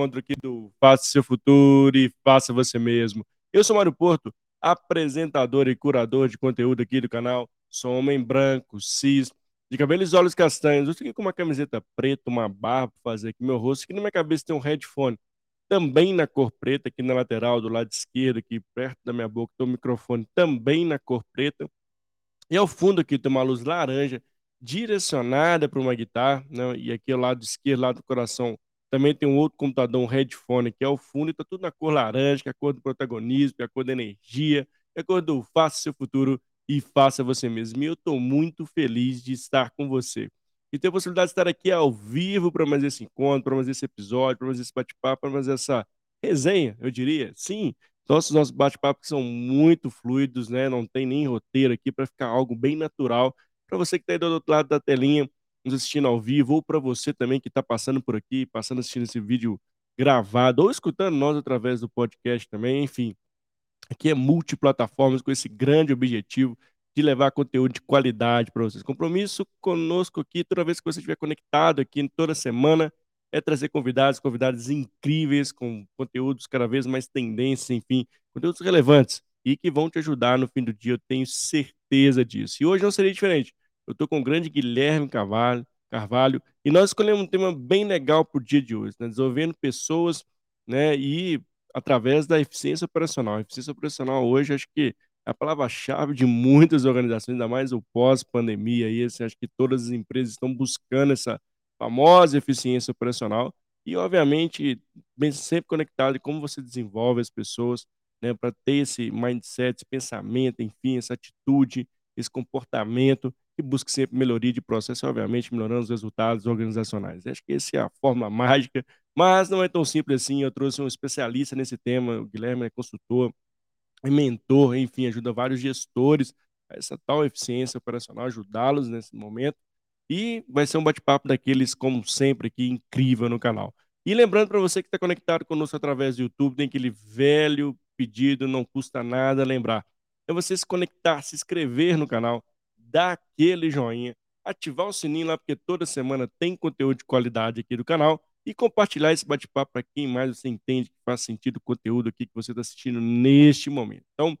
encontro aqui do Faça Seu Futuro e Faça Você Mesmo. Eu sou Mário Porto, apresentador e curador de conteúdo aqui do canal. Sou homem branco, cis, de cabelos e olhos castanhos. Eu aqui com uma camiseta preta, uma barba para fazer aqui meu rosto. Aqui na minha cabeça tem um headphone, também na cor preta, aqui na lateral, do lado esquerdo, aqui perto da minha boca, tem um microfone também na cor preta. E ao fundo aqui tem uma luz laranja direcionada para uma guitarra, né? e aqui ao lado esquerdo, lado do coração, também tem um outro computador, um headphone, que é o fundo, e está tudo na cor laranja, que é a cor do protagonismo, que é a cor da energia, que é a cor do faça seu futuro e faça você mesmo. E eu estou muito feliz de estar com você. E ter a possibilidade de estar aqui ao vivo para mais esse encontro, para mais esse episódio, para mais esse bate-papo, para mais essa resenha, eu diria. Sim, nossos, nossos bate-papos são muito fluidos, né? Não tem nem roteiro aqui para ficar algo bem natural. Para você que está aí do outro lado da telinha, nos assistindo ao vivo, ou para você também que está passando por aqui, passando assistindo esse vídeo gravado, ou escutando nós através do podcast também, enfim. Aqui é multiplataformas com esse grande objetivo de levar conteúdo de qualidade para vocês. Compromisso conosco aqui, toda vez que você estiver conectado aqui, toda semana, é trazer convidados, convidados incríveis, com conteúdos cada vez mais tendências, enfim, conteúdos relevantes e que vão te ajudar no fim do dia, eu tenho certeza disso. E hoje não seria diferente. Eu estou com o grande Guilherme Carvalho, Carvalho e nós escolhemos um tema bem legal para o dia de hoje, né? desenvolvendo pessoas né, e através da eficiência operacional. A eficiência operacional hoje, acho que é a palavra-chave de muitas organizações, ainda mais o pós-pandemia. Assim, acho que todas as empresas estão buscando essa famosa eficiência operacional e, obviamente, bem sempre conectado em como você desenvolve as pessoas né, para ter esse mindset, esse pensamento, enfim, essa atitude, esse comportamento que busque sempre melhoria de processo, obviamente melhorando os resultados organizacionais. Acho que essa é a forma mágica, mas não é tão simples assim. Eu trouxe um especialista nesse tema, o Guilherme é consultor, é mentor, enfim, ajuda vários gestores a essa tal eficiência operacional, ajudá-los nesse momento. E vai ser um bate-papo daqueles, como sempre, aqui incrível no canal. E lembrando para você que está conectado conosco através do YouTube, tem aquele velho pedido, não custa nada lembrar. É você se conectar, se inscrever no canal, dar aquele joinha, ativar o sininho lá, porque toda semana tem conteúdo de qualidade aqui do canal e compartilhar esse bate-papo para quem mais você entende que faz sentido o conteúdo aqui que você está assistindo neste momento. Então,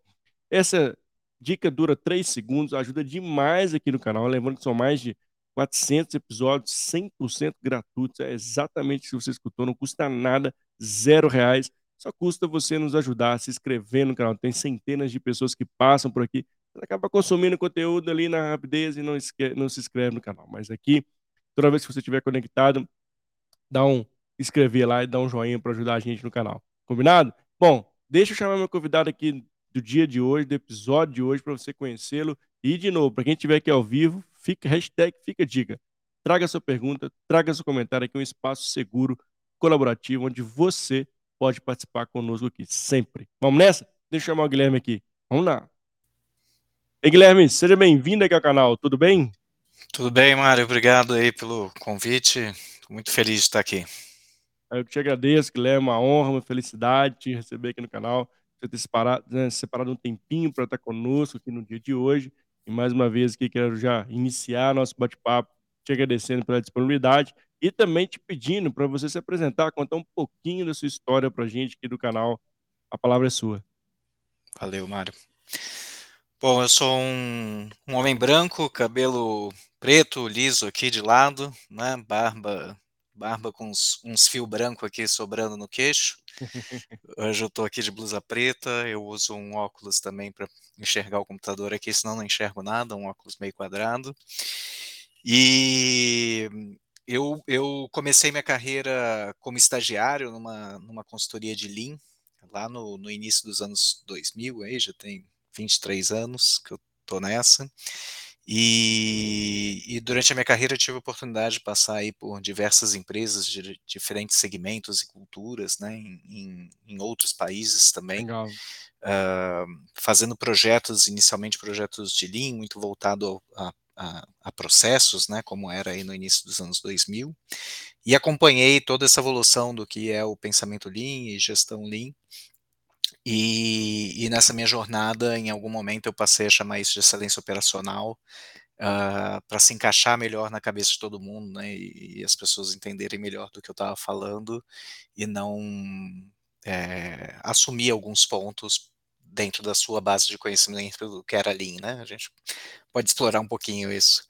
essa dica dura 3 segundos, ajuda demais aqui no canal. Lembrando que são mais de 400 episódios 100% gratuitos. É exatamente o que você escutou, não custa nada, zero reais. Só custa você nos ajudar a se inscrever no canal. Tem centenas de pessoas que passam por aqui você acaba consumindo conteúdo ali na rapidez e não, esque, não se inscreve no canal. Mas aqui, toda vez que você estiver conectado, dá um inscrever lá e dá um joinha para ajudar a gente no canal. Combinado? Bom, deixa eu chamar meu convidado aqui do dia de hoje, do episódio de hoje, para você conhecê-lo. E, de novo, para quem estiver aqui ao vivo, fica, hashtag fica dica. Traga sua pergunta, traga seu comentário aqui, um espaço seguro, colaborativo, onde você pode participar conosco aqui, sempre. Vamos nessa? Deixa eu chamar o Guilherme aqui. Vamos lá. Ei, Guilherme, seja bem-vindo aqui ao canal, tudo bem? Tudo bem, Mário, obrigado aí pelo convite, muito feliz de estar aqui. Eu te agradeço, Guilherme, uma honra, uma felicidade te receber aqui no canal, você ter separado, né, separado um tempinho para estar conosco aqui no dia de hoje, e mais uma vez aqui quero já iniciar nosso bate-papo, te agradecendo pela disponibilidade e também te pedindo para você se apresentar, contar um pouquinho da sua história para a gente aqui do canal, a palavra é sua. Valeu, Mário. Bom, eu sou um, um homem branco, cabelo preto, liso aqui de lado, né? Barba, barba com uns, uns fios brancos aqui sobrando no queixo. Hoje eu estou aqui de blusa preta, eu uso um óculos também para enxergar o computador aqui, senão não enxergo nada, um óculos meio quadrado. E eu, eu comecei minha carreira como estagiário numa, numa consultoria de Lean, lá no, no início dos anos 2000, aí já tem 23 anos que eu estou nessa. E, e, durante a minha carreira tive a oportunidade de passar aí por diversas empresas de diferentes segmentos e culturas, né, em, em, em outros países também, uh, fazendo projetos, inicialmente projetos de Lean, muito voltado a, a, a, processos, né, como era aí no início dos anos 2000, e acompanhei toda essa evolução do que é o pensamento Lean e gestão Lean, e, e, nessa minha jornada, em algum momento, eu passei a chamar isso de excelência operacional, uh, para se encaixar melhor na cabeça de todo mundo, né, e, e as pessoas entenderem melhor do que eu estava falando e não é, assumir alguns pontos dentro da sua base de conhecimento do que era Lean, né? A gente pode explorar um pouquinho isso.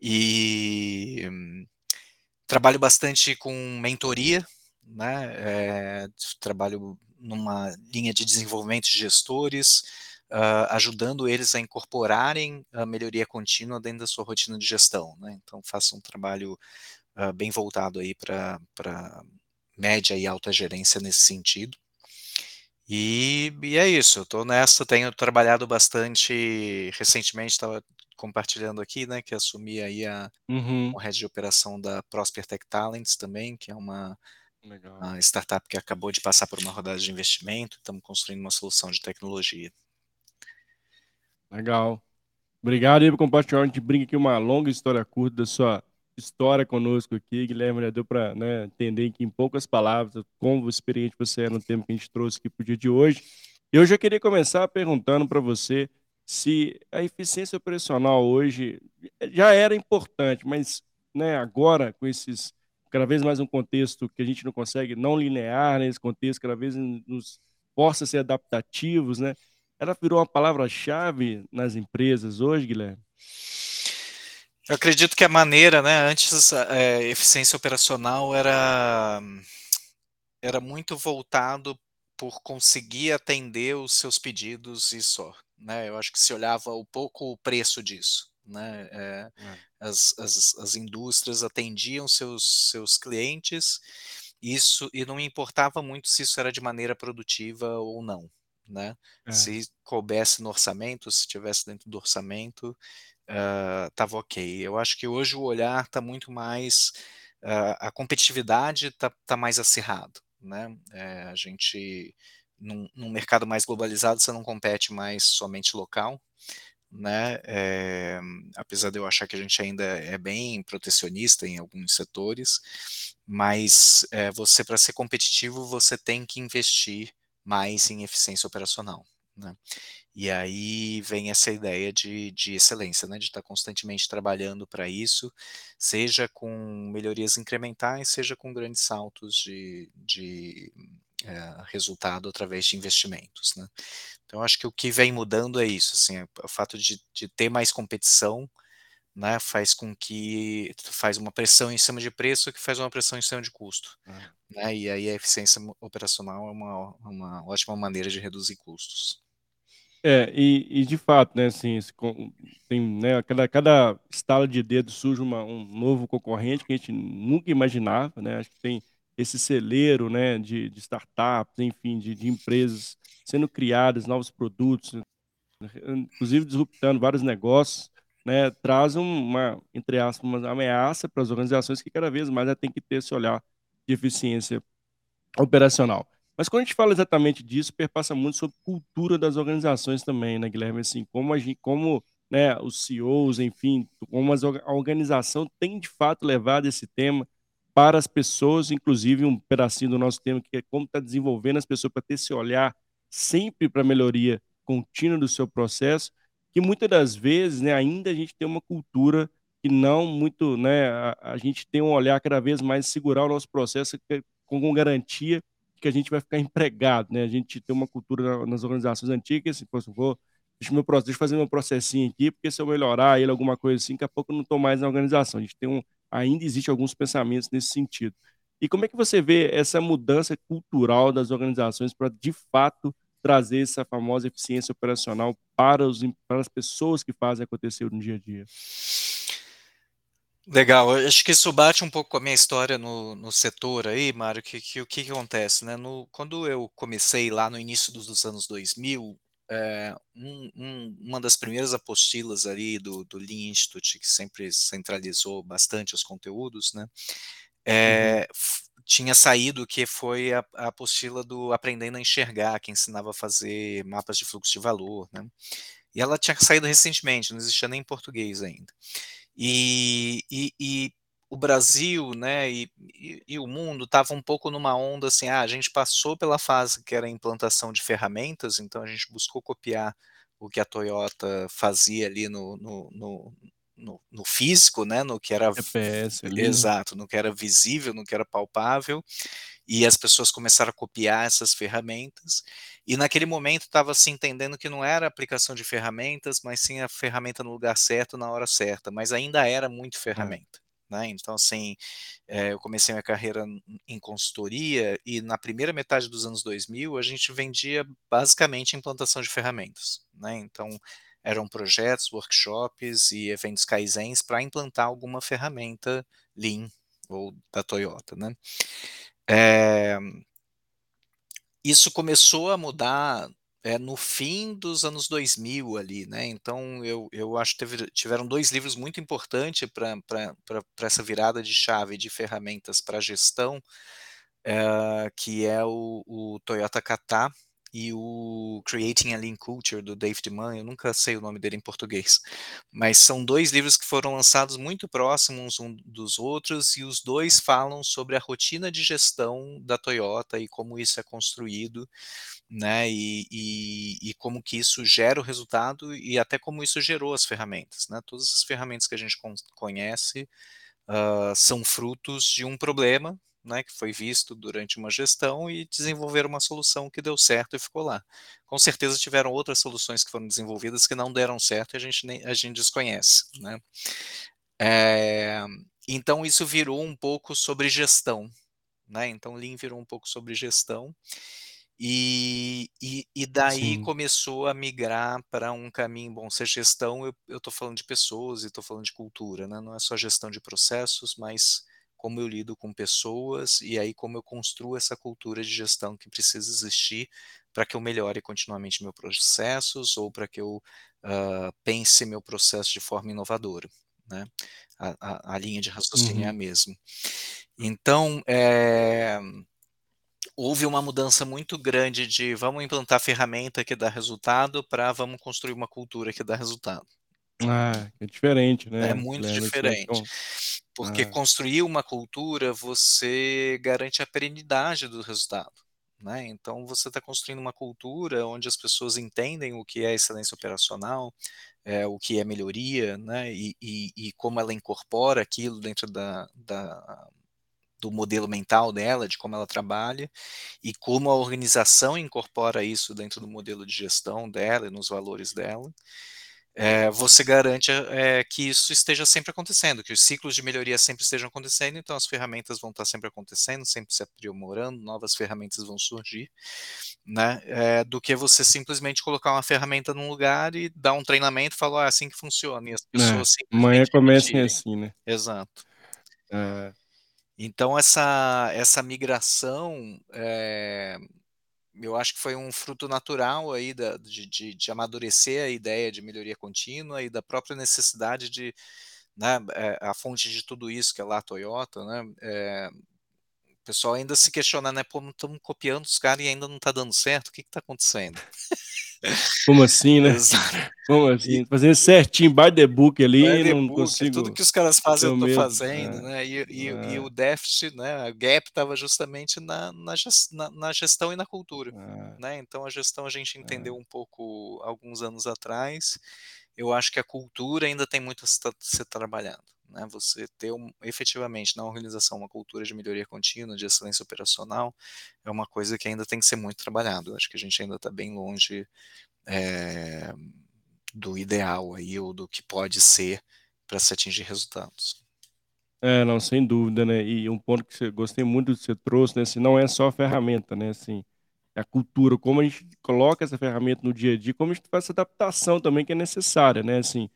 E trabalho bastante com mentoria, né? É, trabalho numa linha de desenvolvimento de gestores, uh, ajudando eles a incorporarem a melhoria contínua dentro da sua rotina de gestão, né? Então faço um trabalho uh, bem voltado aí para média e alta gerência nesse sentido. E, e é isso, eu estou nessa, tenho trabalhado bastante, recentemente estava compartilhando aqui, né, que assumi aí a, uhum. o head de operação da Prosper Tech Talents também, que é uma, uma startup que acabou de passar por uma rodada de investimento, estamos construindo uma solução de tecnologia. Legal. Obrigado aí por compartilhar, a gente brinca aqui uma longa história curta da sua história conosco aqui, Guilherme, já deu para né, entender que em poucas palavras como experiente você é no tema que a gente trouxe aqui para o dia de hoje. Eu já queria começar perguntando para você se a eficiência operacional hoje já era importante, mas né, agora com esses cada vez mais um contexto que a gente não consegue não linear, né, esse contexto cada vez nos força a ser adaptativos, né? Ela virou uma palavra-chave nas empresas hoje, Guilherme? Eu acredito que a maneira, né, antes é, eficiência operacional era era muito voltado por conseguir atender os seus pedidos e só, né? Eu acho que se olhava um pouco o preço disso, né? É, é. As, as, as indústrias atendiam seus seus clientes, isso e não importava muito se isso era de maneira produtiva ou não, né? É. Se coubesse no orçamento, se estivesse dentro do orçamento, estava uh, ok. Eu acho que hoje o olhar está muito mais, uh, a competitividade está tá mais acirrado, né? É, a gente, num, num, mercado mais globalizado, você não compete mais somente local, né? É, apesar de eu achar que a gente ainda é bem protecionista em alguns setores, mas é, você, para ser competitivo, você tem que investir mais em eficiência operacional, né? E aí vem essa ideia de, de excelência, né? de estar constantemente trabalhando para isso, seja com melhorias incrementais, seja com grandes saltos de, de é, resultado através de investimentos. Né? Então, acho que o que vem mudando é isso, assim, é o fato de, de ter mais competição, né, faz com que faz uma pressão em cima de preço que faz uma pressão em cima de custo. Uhum. Né, e aí a eficiência operacional é uma, uma ótima maneira de reduzir custos. É, e, e de fato, né, assim, tem, né, cada, cada estalo de dedo surge uma, um novo concorrente que a gente nunca imaginava, né, acho que tem esse celeiro, né, de, de startups, enfim, de, de empresas sendo criadas, novos produtos, inclusive disruptando vários negócios, né, traz uma, entre aspas, uma ameaça para as organizações que cada vez mais tem que ter esse olhar de eficiência operacional. Mas quando a gente fala exatamente disso, perpassa muito sobre cultura das organizações também, né, Guilherme? Assim, como, a gente, como né, os CEOs, enfim, como a organização tem de fato levado esse tema para as pessoas, inclusive um pedacinho do nosso tema, que é como está desenvolvendo as pessoas para ter esse olhar sempre para a melhoria contínua do seu processo, que muitas das vezes né, ainda a gente tem uma cultura que não muito, né, a, a gente tem um olhar cada vez mais segurar o nosso processo com, com garantia que a gente vai ficar empregado, né? A gente tem uma cultura nas organizações antigas, assim, pô, vou, deixa, meu, deixa eu fazer meu processinho aqui, porque se eu melhorar ele, alguma coisa assim, daqui a pouco eu não estou mais na organização. A gente tem um, ainda existe alguns pensamentos nesse sentido. E como é que você vê essa mudança cultural das organizações para, de fato, trazer essa famosa eficiência operacional para, os, para as pessoas que fazem acontecer no dia a dia? Legal, eu acho que isso bate um pouco com a minha história no, no setor aí, Mário, que, que o que, que acontece, né? No, quando eu comecei lá no início dos, dos anos 2000, é, um, um, uma das primeiras apostilas ali do, do Lean Institute, que sempre centralizou bastante os conteúdos, né? É, uhum. Tinha saído que foi a, a apostila do Aprendendo a Enxergar, que ensinava a fazer mapas de fluxo de valor, né? E ela tinha saído recentemente, não existia nem em português ainda. E, e, e o Brasil, né, e, e, e o mundo estava um pouco numa onda assim, ah, a gente passou pela fase que era a implantação de ferramentas, então a gente buscou copiar o que a Toyota fazia ali no, no, no, no, no, físico, né, no que era GPS né? exato, no que era visível, no que era palpável, e as pessoas começaram a copiar essas ferramentas, e naquele momento estava se entendendo que não era aplicação de ferramentas, mas sim a ferramenta no lugar certo, na hora certa, mas ainda era muito É. Né? Então, assim, eh, eu comecei minha carreira em consultoria e na primeira metade dos anos 2000 a gente vendia basicamente implantação de ferramentas, né? Então, eram projetos, workshops e eventos kaizens para implantar alguma ferramenta Lean ou da Toyota, né? Eh isso começou a mudar, eh, no fim dos anos 2000 ali, né, então eu eu acho que teve tiveram 2 livros muito importante pra pra pra pra essa virada de chave de ferramentas pra gestão, eh, que é o o Toyota Kata e o Creating a Lean Culture do David Mann, eu nunca sei o nome dele em português, mas são 2 livros que foram lançados muito próximos um dos outros e os 2 falam sobre a rotina de gestão da Toyota e como isso é construído, né, e e e como que isso gera o resultado e até como isso gerou as ferramentas, né, todas as ferramentas que a gente con conhece, hã, são frutos de um problema, né, que foi visto durante uma gestão e desenvolveram uma solução que deu certo e ficou lá. Com certeza tiveram outras soluções que foram desenvolvidas que não deram certo e a gente nem a gente desconhece, né. Eh, então isso virou um pouco sobre gestão, né, então Lean virou um pouco sobre gestão, e e e daí Sim. começou a migrar pra um caminho bom, se é gestão eu eu estou falando de pessoas e estou falando de cultura, né, não é só gestão de processos, mas como eu lido com pessoas e aí como eu construo essa cultura de gestão que precisa existir pra que eu melhore continuamente meu processos ou pra que eu, hã, pense meu processo de forma inovadora, né, a a a linha de raciocínio é a Uhum. mesma. Então, eh, houve uma mudança muito grande de vamos implantar ferramenta que dá resultado pra vamos construir uma cultura que dá resultado. Ah, é diferente, É né, muito Guilherme, assim, diferente, porque é. construir uma cultura você garante a perenidade do resultado, né, então você tá construindo uma cultura onde as pessoas entendem o que é excelência operacional, eh, o que é melhoria, né, e e e como ela incorpora aquilo dentro da da do modelo mental dela, de como ela trabalha, e como a organização incorpora isso dentro do modelo de gestão dela e nos valores dela, eh, você garante, eh, que isso esteja sempre acontecendo, que os ciclos de melhoria sempre estejam acontecendo, então as ferramentas vão estar sempre acontecendo, sempre se aprimorando, novas ferramentas vão surgir, né, eh, do que você simplesmente colocar uma ferramenta num lugar e dar um treinamento e falar: "Ó, é assim que funciona", e as É, pessoas amanhã simplesmente comecem assim, né. Exato. É. Então essa essa migração, eu acho que foi um fruto natural aí da de de de amadurecer a ideia de melhoria contínua e da própria necessidade de, né, eh, a fonte de tudo isso que é lá a Toyota, né, eh, o pessoal ainda se questiona, né: "Pô, estamos copiando os cara e ainda não tá dando certo, que que tá acontecendo?". Como assim, né? Exato. Como E assim? Fazendo certinho by the book By ali the não book, tudo consigo que os caras fazem eu o estou fazendo, é, né, e e e o é. déficit, né, a gap estava justamente na na na gestão e na cultura, É. né, então a gestão a gente entendeu É. um pouco alguns anos atrás, eu acho que a cultura ainda tem muito a ser trabalhado, né, você ter um efetivamente na organização uma cultura de melhoria contínua, de excelência operacional, é uma coisa que ainda tem que ser muito trabalhado, eu acho que a gente ainda tá bem longe, eh, do ideal aí ou do que pode ser pra se atingir resultados. É, não, sem dúvida, né, e um ponto que você gostei muito que você trouxe, né, não é só a ferramenta, né, assim, é a cultura, como a gente coloca essa ferramenta no dia a dia, como a gente faz essa adaptação também que é necessária, né, assim,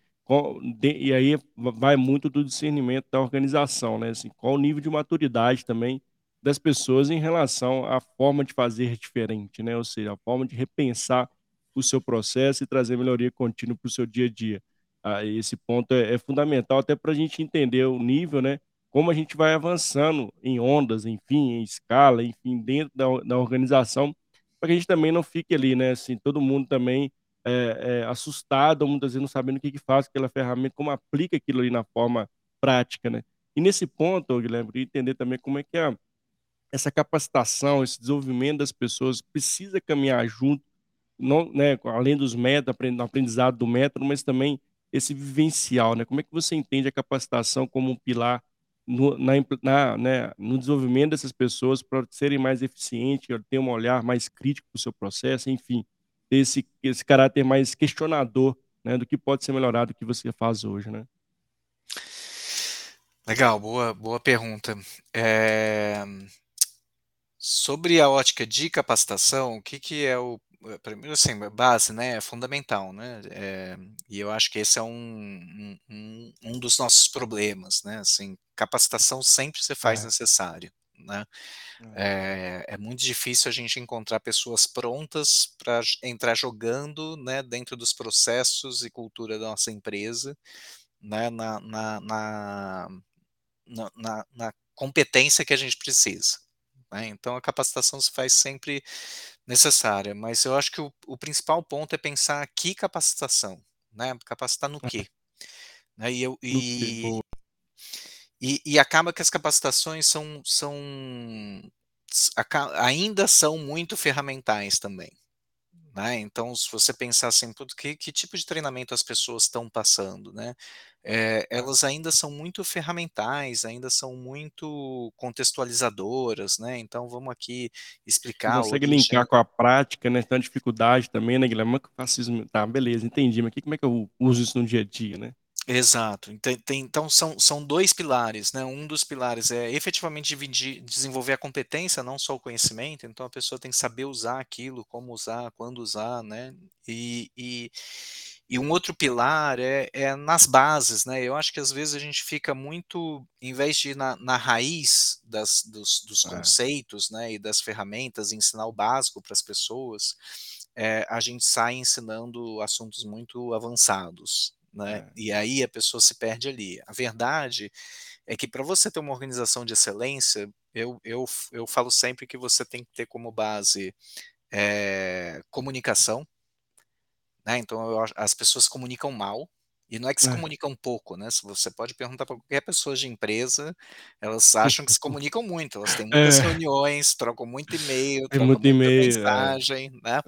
e aí va vai muito do discernimento da organização, né, assim, qual o nível de maturidade também das pessoas em relação à forma de fazer diferente, né, ou seja, a forma de repensar o seu processo e trazer melhoria contínua para o seu dia a dia. Ah, esse ponto é é fundamental até pra gente entender o nível, né, como a gente vai avançando em ondas, enfim, em escala, enfim, dentro da da organização, pra que a gente também não fique ali, né, assim, todo mundo também, eh, assustado ou muitas vezes não sabendo o que que faz aquela ferramenta, como aplica aquilo ali na forma prática, né. E nesse ponto, Guilherme, entender também como é que é essa capacitação, esse desenvolvimento das pessoas precisa caminhar junto, não né, além dos métodos, apren do aprendizado do método, mas também esse vivencial, né, como é que você entende a capacitação como um pilar no na na né, no desenvolvimento dessas pessoas para serem mais eficientes, ter um olhar mais crítico para o seu processo, enfim, ter esse esse caráter mais questionador, né, do que pode ser melhorado, do que você faz hoje, né? Legal, boa boa pergunta. Eh, sobre a ótica de capacitação, o que que é o primeiro, assim, base, né, é fundamental, né, eh, e eu acho que esse é um um um dos nossos problemas, né, assim, capacitação sempre se faz É. necessário, né. É. Eh, é muito difícil a gente encontrar pessoas prontas pra j entrar jogando, né, dentro dos processos e cultura da nossa empresa, né, na na na na na competência que a gente precisa, né, então a capacitação se faz sempre necessária, mas eu acho que o o principal ponto é pensar que capacitação, né, capacitar no quê? Né, e eu e. e e acaba que as capacitações são são ainda são muito ferramentais também, né, então se você pensar assim: "Puta, que que tipo de treinamento as pessoas estão passando", né, É. elas ainda são muito ferramentais, ainda são muito contextualizadoras, né, então vamos aqui explicar consegue linkar com a prática, né, tem uma dificuldade também, né, Guilherme, como é que eu faço isso tá, beleza, entendi, mas que como é que eu uso isso no dia a dia, né? Exato, tem tem então são são 2 pilares, né, um dos pilares é efetivamente dividir desenvolver a competência, não só o conhecimento, então a pessoa tem que saber usar aquilo, como usar, quando usar, né, e e e um outro pilar é é nas bases, né, eu acho que às vezes a gente fica muito em vez de ir na na raiz das dos dos É. conceitos, né, e das ferramentas, ensinar o básico para as pessoas, eh, a gente sai ensinando assuntos muito avançados, né, É. e aí a pessoa se perde ali. A verdade é que pra você ter uma organização de excelência, eu eu eu falo sempre que você tem que ter como base, eh, comunicação né, então eu as pessoas comunicam mal, e não é que se É. comunicam pouco, né, você pode perguntar pra qualquer pessoa de empresa, elas acham que se comunicam muito, elas têm muitas É. reuniões, trocam muito e-mail, trocam muito muita e-mail, é. mensagem, né,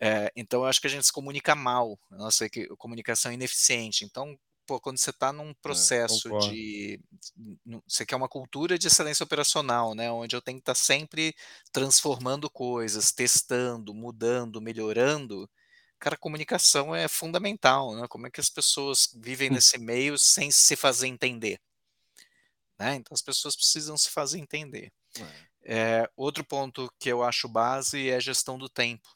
É. então eu acho que a gente se comunica mal, a nossa equi comunicação é ineficiente, então, pô, quando você tá num É, processo concordo. de você quer uma cultura de excelência operacional, né, onde eu tenho que estar sempre transformando coisas, testando, mudando, melhorando, cara, comunicação é fundamental, né, como é que as pessoas vivem nesse meio sem se fazer entender? Né, então as pessoas precisam se fazer entender. É. Eh, outro ponto que eu acho base é gestão do tempo,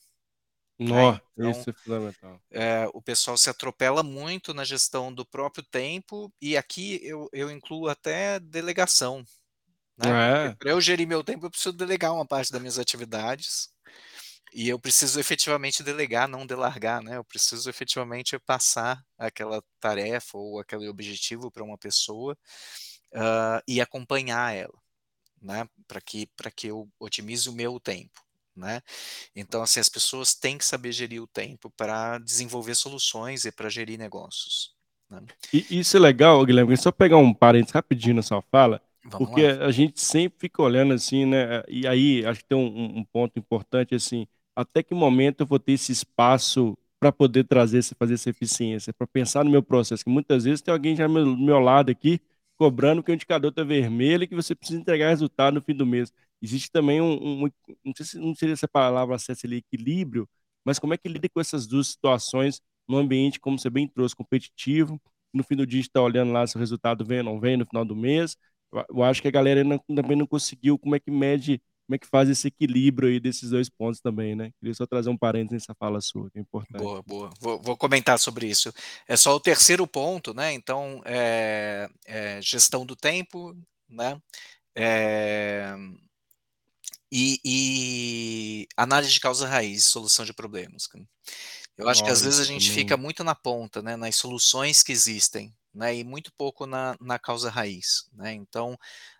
né, então, isso é fundamental. eh, o pessoal se atropela muito na gestão do próprio tempo, e aqui eu eu incluo até delegação, né, porque É. pra eu gerir meu tempo eu preciso delegar uma parte das minhas atividades, e eu preciso efetivamente delegar, não delargar, né, eu preciso efetivamente passar aquela tarefa ou aquele objetivo pra uma pessoa, hã, e acompanhar ela, né, pra que pra que eu otimize o meu tempo, né. Então, assim, as pessoas têm que saber gerir o tempo pra desenvolver soluções e pra gerir negócios, né. E isso é legal, Guilherme, só pegar um parênteses rapidinho na sua fala, Vamos porque lá. a gente sempre fica olhando assim, né, e aí acho que tem um um ponto importante, assim, até que momento eu vou ter esse espaço pra poder trazer fazer essa eficiência, pra pensar no meu processo, que muitas vezes tem alguém já do meu do meu lado aqui, cobrando que o indicador tá vermelho e que você precisa entregar resultado no fim do mês. Existe também um um não sei se não seria essa palavra certa ali, equilíbrio, mas como é que lida com essas 2 situações num ambiente, como você bem trouxe, competitivo, no fim do dia a gente tá olhando lá se o resultado vem ou não vem no final do mês, eu acho que a galera ainda também não conseguiu como é que mede, como é que faz esse equilíbrio aí desses 2 pontos também, né. Queria só trazer um parênteses nessa fala sua, que é importante. Boa, boa, vou vou comentar sobre isso. É só o terceiro ponto, né, então, eh eh, gestão do tempo, né, eh, e e análise de causa raiz, solução de problemas. Eu acho que Ó, às vezes a gente fica muito na ponta, né, nas soluções que existem, né, e muito pouco na na causa raiz, né, então,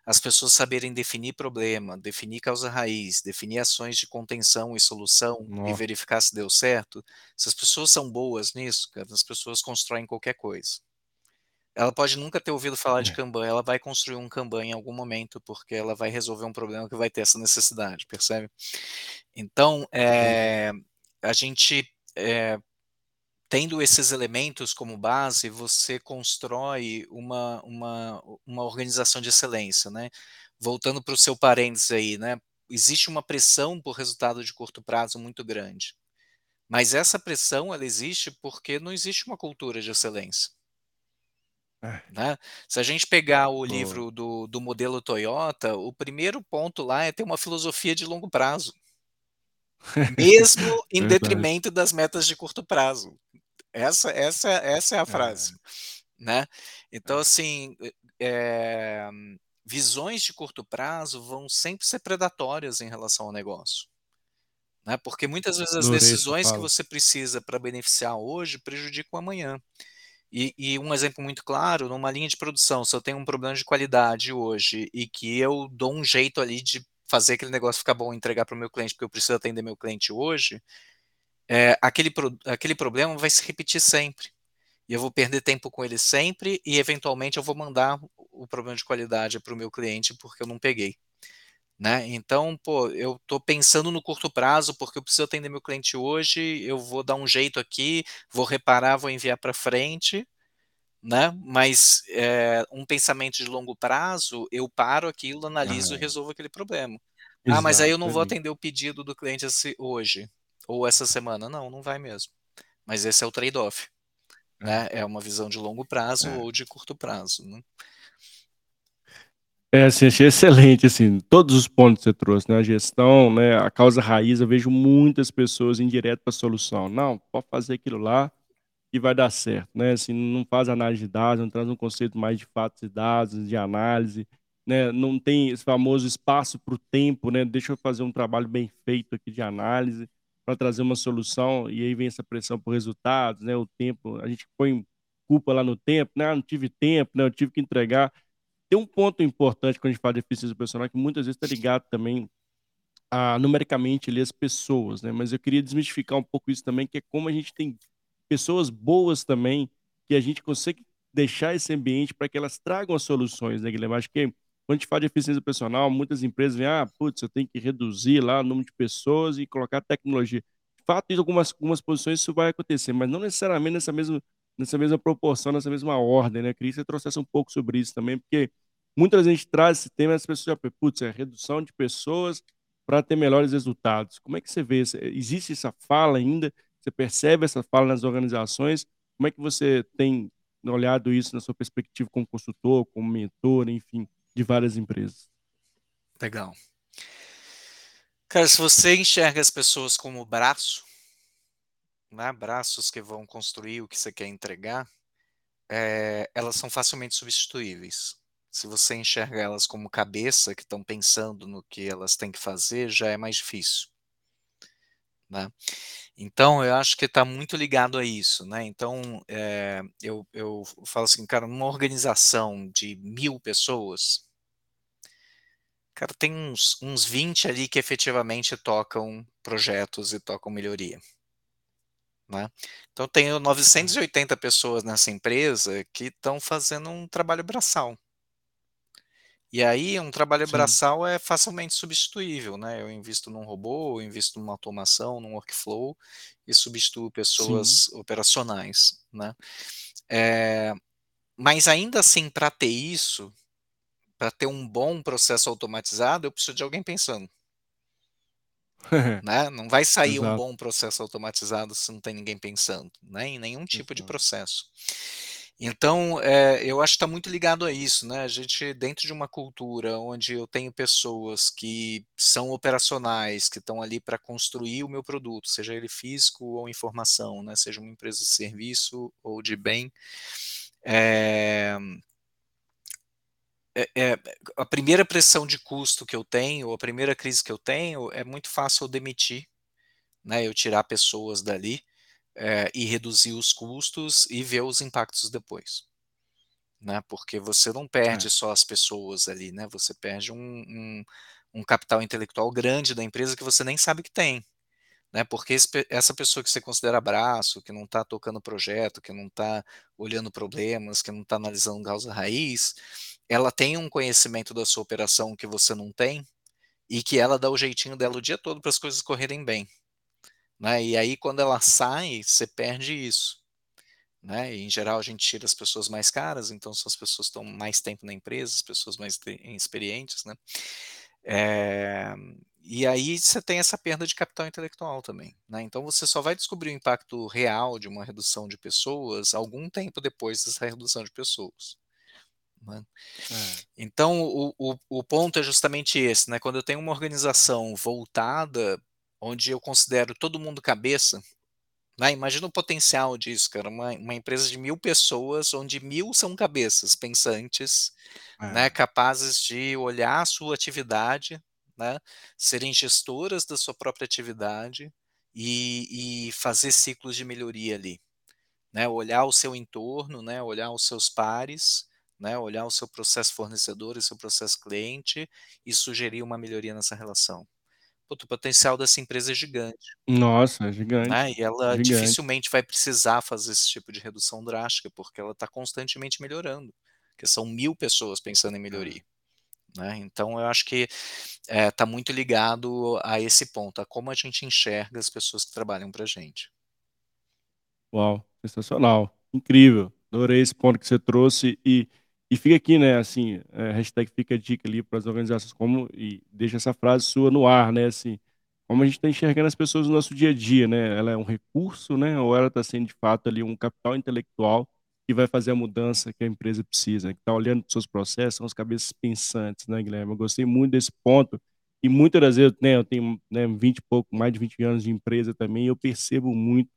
as pessoas saberem definir problema, definir causa raiz, definir ações de contenção e solução e Nó. verificar se deu certo, se as pessoas são boas nisso, cara, as pessoas constroem qualquer coisa. Ela pode nunca ter ouvido falar de É. Kanban, ela vai construir um Kanban em algum momento, porque ela vai resolver um problema que vai ter essa necessidade, percebe? Então, eh, a gente, eh tendo esses elementos como base, você constrói uma uma uma organização de excelência, né. Voltando para o seu parênteses aí, né, existe uma pressão por resultado de curto prazo muito grande, mas essa pressão ela existe, porque não existe uma cultura de excelência. É. Né. Se a gente pegar o Boa. livro do do modelo Toyota, o primeiro ponto lá é ter uma filosofia de longo prazo. Mesmo em Verdade. detrimento das metas de curto prazo. Essa essa essa é a frase, É. né. Então É. assim, eh, visões de curto prazo vão sempre ser predatórias em relação ao negócio. Né, porque muitas vezes as Adorei essa decisões que fala. você precisa para beneficiar hoje, prejudicam amanhã. E e um exemplo muito claro, numa linha de produção, se eu tenho um problema de qualidade hoje, e que eu dou um jeito ali de fazer aquele negócio ficar bom e entregar para o meu cliente, porque eu preciso atender meu cliente hoje, eh, aquele pro aquele problema vai se repetir sempre. E eu vou perder tempo com ele sempre e eventualmente eu vou mandar o problema de qualidade para o meu cliente, porque eu não peguei, né. Então, pô, eu estou pensando no curto prazo, porque eu preciso atender meu cliente hoje, eu vou dar um jeito aqui, vou reparar, vou enviar para frente, né, mas, eh, um pensamento de longo prazo, eu paro aquilo, analiso e Ah. resolvo aquele problema. "Ah, mas aí eu não vou atender o pedido do cliente hoje, ou essa semana", não, não vai mesmo. Mas esse é o trade off, É. né, é uma visão de longo prazo É. ou de curto prazo, né. É, assim, achei excelente, assim, todos os pontos que você trouxe, né, a gestão, né, a causa raiz, eu vejo muitas pessoas indo direto para solução. "Não, pode fazer aquilo lá, que vai dar certo", né, assim, não faz análise de dados, não traz um conceito mais de fatos e dados, de análise, né, não tem esse famoso espaço para o tempo, né, "Deixa eu fazer um trabalho bem feito aqui de análise, para trazer uma solução", e aí vem essa pressão por resultados, né, o tempo, a gente põe culpa lá no tempo, né, "Ah, não tive tempo, né, eu tive que entregar". Tem um ponto importante quando a gente fala de eficiência operacional, que muitas vezes está ligado também a, numericamente, ali, as pessoas, né, mas eu queria desmistificar um pouco isso também, que é como a gente tem pessoas boas também, que a gente consegue deixar esse ambiente para que elas tragam as soluções, né, Guilherme. Acho que quando a gente fala de eficiência operacional, muitas empresas veem: "Ah, putz, eu tenho que reduzir lá o número de pessoas e colocar tecnologia". De fato, em algumas algumas posições isso vai acontecer, mas não necessariamente nessa mesma nessa mesma proporção, nessa mesma ordem, né. Eu queria que você trouxesse um pouco sobre isso também, porque muitas vezes a gente traz esse tema e as pessoas já "Putz, é redução de pessoas para ter melhores resultados". Como é que você vê existe essa fala ainda? Você percebe essa fala nas organizações? Como é que você tem olhado isso na sua perspectiva como consultor, como mentor, enfim, de várias empresas? Legal. Cara, se você enxerga as pessoas como braço né, braços que vão construir o que você quer entregar, eh, elas são facilmente substituíveis. Se você enxerga elas como cabeça, que estão pensando no que elas têm que fazer, já é mais difícil. Né. Então eu acho que está muito ligado a isso, né, então, eh, eu eu falo assim: "Cara, numa organização de 1000 pessoas" cara, tem uns uns 20 ali que efetivamente tocam projetos e tocam melhoria. Né. Então tenho É. 980 pessoas nessa empresa que estão fazendo um trabalho braçal. E aí um trabalho Sim. braçal é facilmente substituível, né, eu invisto num robô, eu invisto numa automação, num workflow, e substituo Sim. pessoas operacionais, né. Eh, mas ainda assim pra ter isso, pra ter um bom processo automatizado, eu preciso de alguém pensando. Né, não vai sair um Exato. bom processo automatizado se não tem ninguém pensando, né, em nenhum tipo de Exato. processo. Então, eh, eu acho que está muito ligado a isso, né, a gente dentro de uma cultura onde eu tenho pessoas que são operacionais, que estão ali pra construir o meu produto, seja ele físico ou informação, né, seja uma empresa de serviço ou de bem, eh eh, a primeira pressão de custo que eu tenho, a primeira crise que eu tenho, é muito fácil eu demitir, né, eu tirar pessoas dali, eh, e reduzir os custos e ver os impactos depois. Né, porque você não perde É. só as pessoas ali, né, você perde um um um capital intelectual grande da empresa que você nem sabe que tem, né, porque esse essa pessoa que você considera braço, que não está tocando o projeto, que não está olhando problemas, que não está analisando causa raiz, ela tem um conhecimento da sua operação que você não tem, e que ela dá o jeitinho dela o dia todo para as coisas correrem bem, né, e aí quando ela sai, você perde isso. né, e em geral a gente tira as pessoas mais caras, então são as pessoas que estão mais tempo na empresa, as pessoas mais experientes, né. Eh, e aí você tem essa perda de capital intelectual também, né, então você só vai descobrir o impacto real de uma redução de pessoas algum tempo depois dessa redução de pessoas, né. É. Então o o o ponto é justamente esse, né, quando eu tenho uma organização voltada, onde eu considero todo mundo cabeça, né, imagina o potencial disso cara, uma uma empresa de 1000 pessoas, onde 1000 são cabeças pensantes, né, É. capazes de olhar a sua atividade, né, serem gestoras da sua própria atividade, e e fazer ciclos de melhoria ali, né, olhar o seu entorno, né, olhar os seus pares, né, olhar o seu processo fornecedor e seu processo cliente, e sugerir uma melhoria nessa relação. Puta, o potencial dessa empresa é gigante. Nossa, é Né, gigante, e ela gigante. dificilmente vai precisar fazer esse tipo de redução drástica, porque ela está constantemente melhorando, porque são 1000 pessoas pensando em melhoria, É. né, então eu acho que, está muito ligado a esse ponto, a como a gente enxerga as pessoas que trabalham para gente. Uau, sensacional, incrível, adorei esse ponto que você trouxe e e fica aqui, né, assim, eh, hashtag fica a dica ali para as organizações como e deixa essa frase sua no ar, né, assim, como a gente está enxergando as pessoas no nosso dia a dia, né, ela é um recurso, né, ou ela está sendo de fato ali um capital intelectual, que vai fazer a mudança que a empresa precisa, que está olhando para os seus processos, são as cabeças pensantes, né, Guilherme, eu gostei muito desse ponto, e muitas das vezes, né, eu tenho, né, 20 e pouco, mais de 20 anos de empresa também, eu percebo muito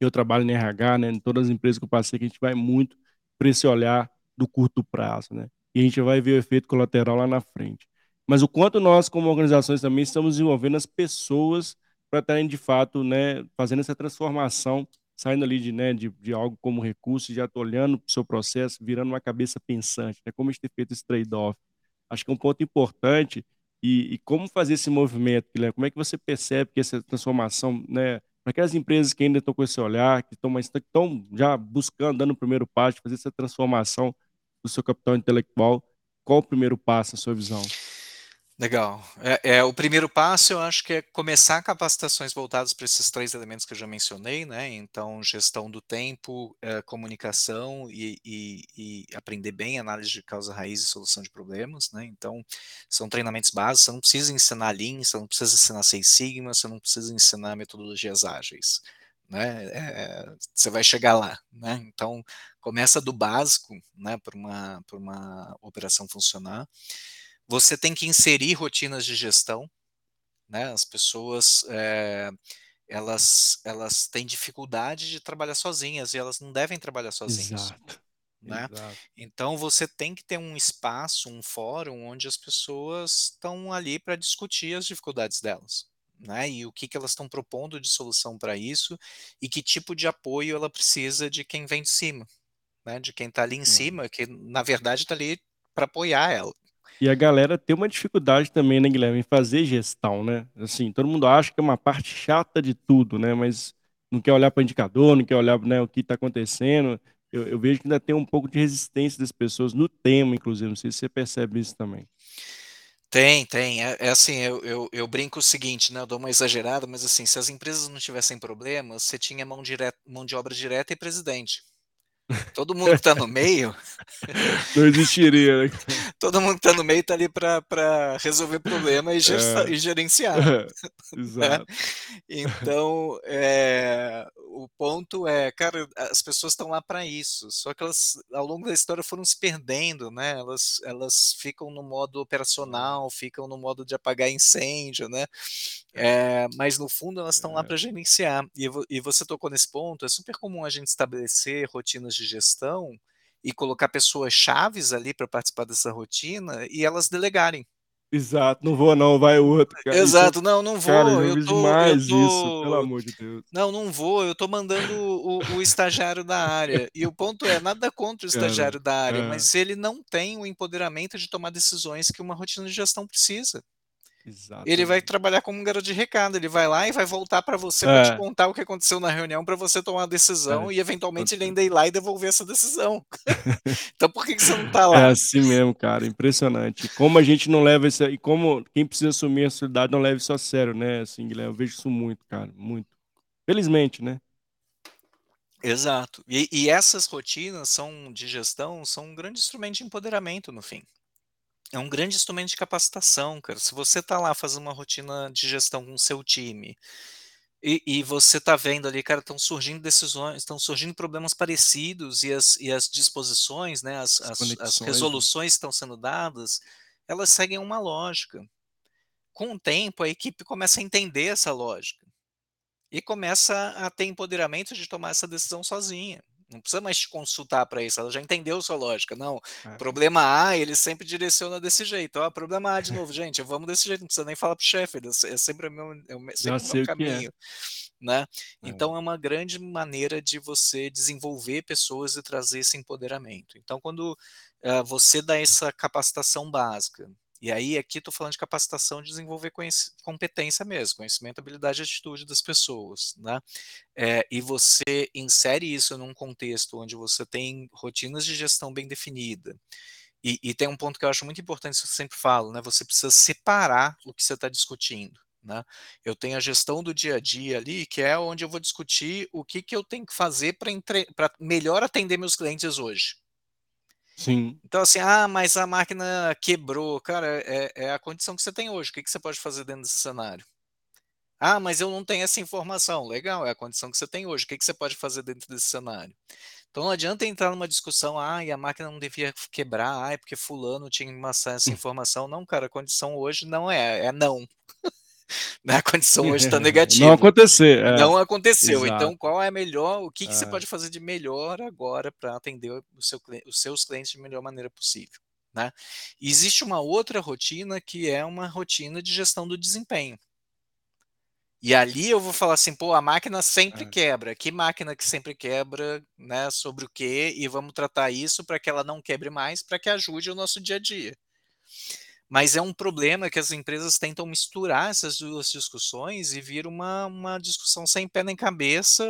eu trabalho no RH, né, em todas as empresas que eu passei, que a gente vai muito para esse olhar do curto prazo, né, e a gente vai ver o efeito colateral lá na frente. Mas o quanto nós como organizações também estamos desenvolvendo as pessoas para estarem de fato, né, fazendo essa transformação, saindo ali de, né, de de algo como recurso já olhando para o seu processo, virando uma cabeça pensante, né, como a gente tem feito esse trade off. Acho que é um ponto importante, e e como fazer esse movimento, Guilherme, como é que você percebe que essa transformação, né, para aquelas empresas que ainda estão com esse olhar, que estão mais estão já buscando, dando o primeiro passo, fazer essa transformação do seu capital intelectual, qual o primeiro passo na sua visão? Legal, é é o primeiro passo eu acho que é começar capacitações voltadas para esses 3 elementos que eu já mencionei, né, então gestão do tempo, eh, comunicação e e e aprender bem análise de causa raiz e solução de problemas, né, então, são treinamentos básicos, você não precisa ensinar Lean, você não precisa ensinar Six Sigma, você não precisa ensinar metodologias ágeis, né, eh, você vai chegar lá, né, então, começa do básico, né, para uma para uma operação funcionar. Você tem que inserir rotinas de gestão, né, as pessoas, eh, elas elas têm dificuldade de trabalhar sozinhas e elas não devem trabalhar sozinhos, Exato, né, então você tem que ter um espaço, um fórum onde as pessoas estão ali para discutir as dificuldades delas, né, e o que que elas estão propondo de solução para isso, e que tipo de apoio ela precisa de quem vem de cima, né, de quem está ali em Hã. cima, que na verdade está ali para apoiar ela. E a galera tem uma dificuldade também, né, Guilherme, em fazer gestão, né, assim, todo mundo acha que é uma parte chata de tudo, né, mas não quer olhar para indicador, não quer olhar, né, o que está acontecendo, eu eu vejo que ainda tem um pouco de resistência das pessoas no tema inclusive, não sei se você percebe isso também. Tem, tem, é é assim, eu eu eu brinco o seguinte, né, eu dou uma exagerada, mas assim, se as empresas não tivessem problemas, você tinha mão direta mão de obra direta e presidente. Todo mundo que está no meio Não existiria, né. todo mundo que está no meio está ali para resolver problema e É, e gerenciar, né. exato. Então, eh, o ponto é, cara, as pessoas estão lá para isso, só que elas ao longo da história foram se perdendo, né, elas elas ficam no modo operacional, ficam no modo de apagar incêndio, né, eh, mas no fundo elas estão lá É. para gerenciar, e e você tocou nesse ponto, é super comum a gente estabelecer rotinas de gestão, e colocar pessoas chaves ali para participar dessa rotina e elas delegarem. Exato, não vou não, vai outro, cara, isso é Exato, não, não cara, eu vou, já eu eu demais isso, pelo amor de Deus. não, não vou, eu estou mandando o o estagiário da área, e o ponto é, nada contra o Cara, estagiário da área, é. mas ele não tem o empoderamento de tomar decisões que uma rotina de gestão precisa. Ele vai trabalhar como um garoto de recado, ele vai lá e vai voltar para você para te É. contar o que aconteceu na reunião para você tomar É, decisão e pode eventualmente ele ainda ir lá e devolver essa decisão. Então por que que você não está É lá? assim mesmo cara, impressionante, como a gente não leva isso aí como quem precisa assumir a sociedade não leva isso a sério, né, assim, Guilherme, eu vejo isso muito cara, muito. Felizmente, né. Exato. E e essas rotinas são de gestão, são um grande instrumento de empoderamento no fim. É um grande instrumento de capacitação, cara. Se você tá lá fazendo uma rotina de gestão com o seu time, e e você tá vendo ali, cara, estão surgindo decisões estão surgindo problemas parecidos e as e as disposições, né, as As as né. resoluções estão sendo dadas, elas seguem uma lógica. Com o tempo, a equipe começa a entender essa lógica. E começa a ter empoderamento de tomar essa decisão sozinha. Não precisa mais te consultar pra isso, ela já entendeu sua lógica. Não, É. problema A, ele sempre direciona desse jeito. "Ó, problema A de novo, gente, vamos desse jeito", não precisa nem falar para o chefe, ele é sempre o mesmo é o sempre o que é. caminho, né. É. Então é uma grande maneira de você desenvolver pessoas e trazer esse empoderamento. Então quando, hã, você dá essa capacitação básica, e aí aqui tô falando de capacitação de desenvolver competência mesmo, conhecimento, habilidade e atitude das pessoas, né. Eh, e você insere isso num contexto onde você tem rotinas de gestão bem definida, e e tem um ponto que eu acho muito importante, isso eu sempre falo, né, você precisa separar o que você tá discutindo, né. Eu tenho a gestão do dia a dia ali, que é onde eu vou discutir o que que eu tenho que fazer pra melhor atender meus clientes hoje. Sim. Então assim: "Ah, mas a máquina quebrou", cara, é é a condição que você tem hoje, o que que você pode fazer dentro desse cenário? "Ah, mas eu não tenho essa informação", legal, é a condição que você tem hoje, o que que você pode fazer dentro desse cenário? Então não adianta entrar numa discussão: "Ai, a máquina não devia quebrar, ai, porque fulano tinha acesso à informação", não cara, a condição hoje não é, é não. Né, a condição hoje tá Não negativa. acontecer, é. Não aconteceu, então Exato. qual é melhor o que que você É. pode fazer de melhor agora pra atender o seu os seus clientes de melhor maneira possível, né. Existe uma outra rotina que é uma rotina de gestão do desempenho. E ali eu vou falar assim: "Pô, a máquina sempre É. quebra, que máquina que sempre quebra, né, sobre o quê, e vamos tratar isso pra que ela não quebre mais, pra que ajude o nosso dia a dia". Mas é um problema que as empresas tentam misturar essas 2 discussões e vira uma uma discussão sem pé nem cabeça,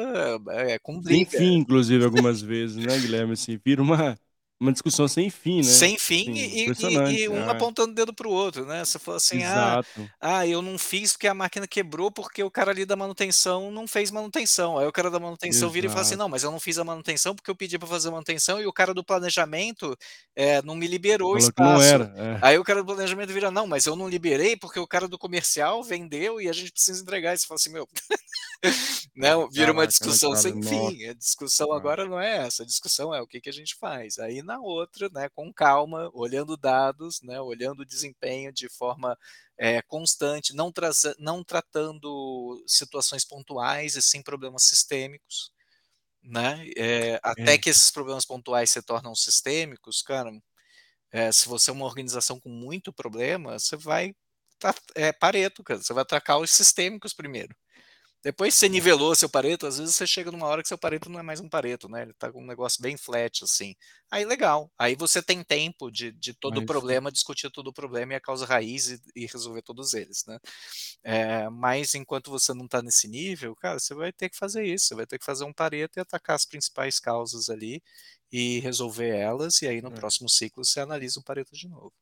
eh, com Sem briga. fim, inclusive, algumas vezes, né, Guilherme, assim, vira uma uma discussão sem fim, né. Sem fim Assim, e e e um é. apontando o dedo para o outro, né. Você fala assim: "Ah Exato. ah, eu não fiz porque a máquina quebrou, porque o cara ali da manutenção não fez manutenção", aí o cara da manutenção vira e fala assim: Exato. "Não, mas eu não fiz a manutenção, porque eu pedi pra fazer manutenção e o cara do planejamento, eh, não me liberou o Falou não espaço". era, é. Aí o cara do planejamento vira: "Não, mas eu não liberei, porque o cara do comercial vendeu e a gente precisa entregar", e você fala assim: "Meu", né, É, vira uma né, discussão sem fim, a discussão É. agora não é essa, a discussão é o que que a gente faz. Aí na outra, né, com calma, olhando dados, né, olhando o desempenho de forma, eh, constante, não não tratando situações pontuais e sim problemas sistêmicos, né, eh, até É. que esses problemas pontuais se tornam sistêmicos, cara, eh, se você é uma organização com muito problema, você vai é Pareto, cara, você vai atacar os sistêmicos primeiro. Depois que você É. nivelou seu Pareto, às vezes você chega numa hora que seu Pareto não é mais um Pareto, né, ele tá com um negócio bem flat, assim. Aí legal, aí você tem tempo de de todo o Mas sim. problema, discutir todo o problema e a causa raiz e e resolver todos eles, né. Eh, mas enquanto você não tá nesse nível, cara, você vai ter que fazer isso, você vai ter que fazer um Pareto e atacar as principais causas ali, e resolver elas, e aí no É. próximo ciclo você analisa o Pareto de novo.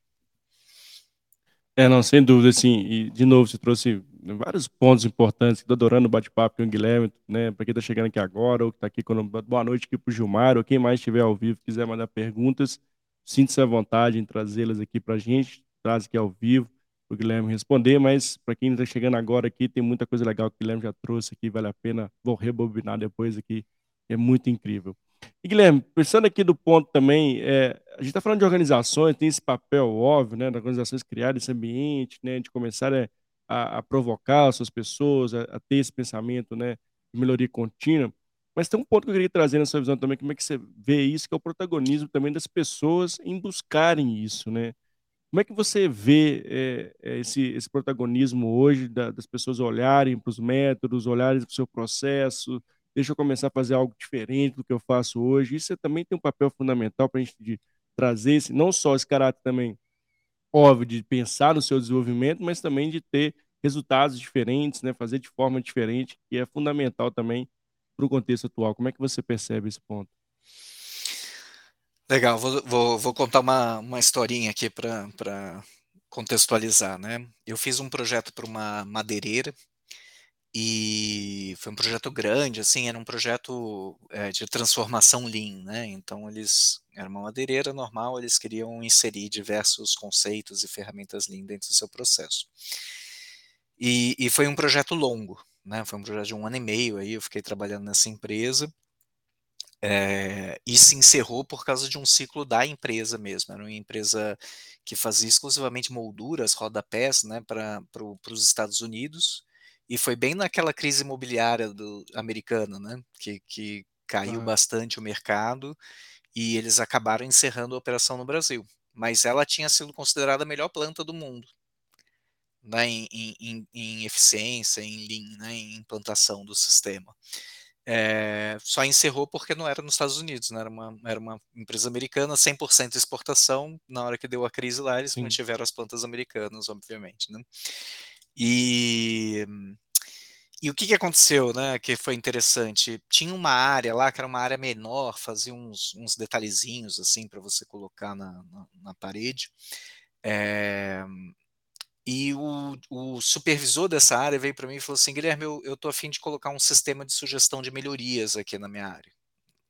É, não, sem dúvida, assim, e de novo você trouxe vários pontos importantes, tô adorando o bate-papo com o Guilherme, né, pra quem tá chegando aqui agora ou que tá aqui quando boa noite aqui para o Gilmar ou quem mais estiver ao vivo quiser mandar perguntas, sinta-se à vontade em trazê-las aqui pra gente, traz aqui ao vivo, para o Guilherme responder, mas pra quem tá chegando agora aqui, tem muita coisa legal que o Guilherme já trouxe aqui, vale a pena, vou rebobinar depois aqui, é muito incrível. E Guilherme, pensando aqui do ponto também, eh, a gente tá falando de organizações, tem esse papel óbvio, né, das organizações criarem esse ambiente, né, de começarem a a provocar as suas pessoas, a a ter esse pensamento, né, de melhoria contínua, mas tem um ponto que eu queria trazer na sua visão também, como é que você vê isso, que é o protagonismo também das pessoas em buscarem isso, né. Como é que você vê, eh eh, esse esse protagonismo hoje da das pessoas olharem para os métodos, olharem para o seu processo, "deixa eu começar a fazer algo diferente do que eu faço hoje", isso também tem um papel fundamental pra gente de trazer esse não só esse caráter também, óbvio, de pensar no seu desenvolvimento, mas também de ter resultados diferentes, né, fazer de forma diferente, que é fundamental também para o contexto atual, como é que você percebe esse ponto? Legal, vou vou vou contar uma uma historinha aqui pra contextualizar, né. Eu fiz um projeto pra uma madeireira e foi um projeto grande, assim, era um projeto é, de transformação Lean, né? Então eles era uma madeireira normal, eles queriam inserir diversos conceitos e ferramentas Lean dentro do seu processo. E, e foi um projeto longo, né? Foi um projeto de um ano e meio aí, eu fiquei trabalhando nessa empresa. É, e se encerrou por causa de um ciclo da empresa mesmo. Era uma empresa que fazia exclusivamente molduras, rodapés, né, para pro, os Estados Unidos. E foi bem naquela crise imobiliária do, americana, né, que, que caiu ah. bastante o mercado e eles acabaram encerrando a operação no Brasil. Mas ela tinha sido considerada a melhor planta do mundo né, em, em, em, eficiência, em lean, né, em implantação do sistema. É, só encerrou porque não era nos Estados Unidos, né, era, uma, era uma empresa americana, 100% exportação, na hora que deu a crise lá, eles Sim. mantiveram as plantas americanas, obviamente. Né? E, e o que, que aconteceu, né, que foi interessante? Tinha uma área lá, que era uma área menor, fazia uns, uns detalhezinhos, assim, para você colocar na, na, na parede, é, e o, o, supervisor dessa área veio para mim e falou assim: Guilherme, eu, tô afim de colocar um sistema de sugestão de melhorias aqui na minha área.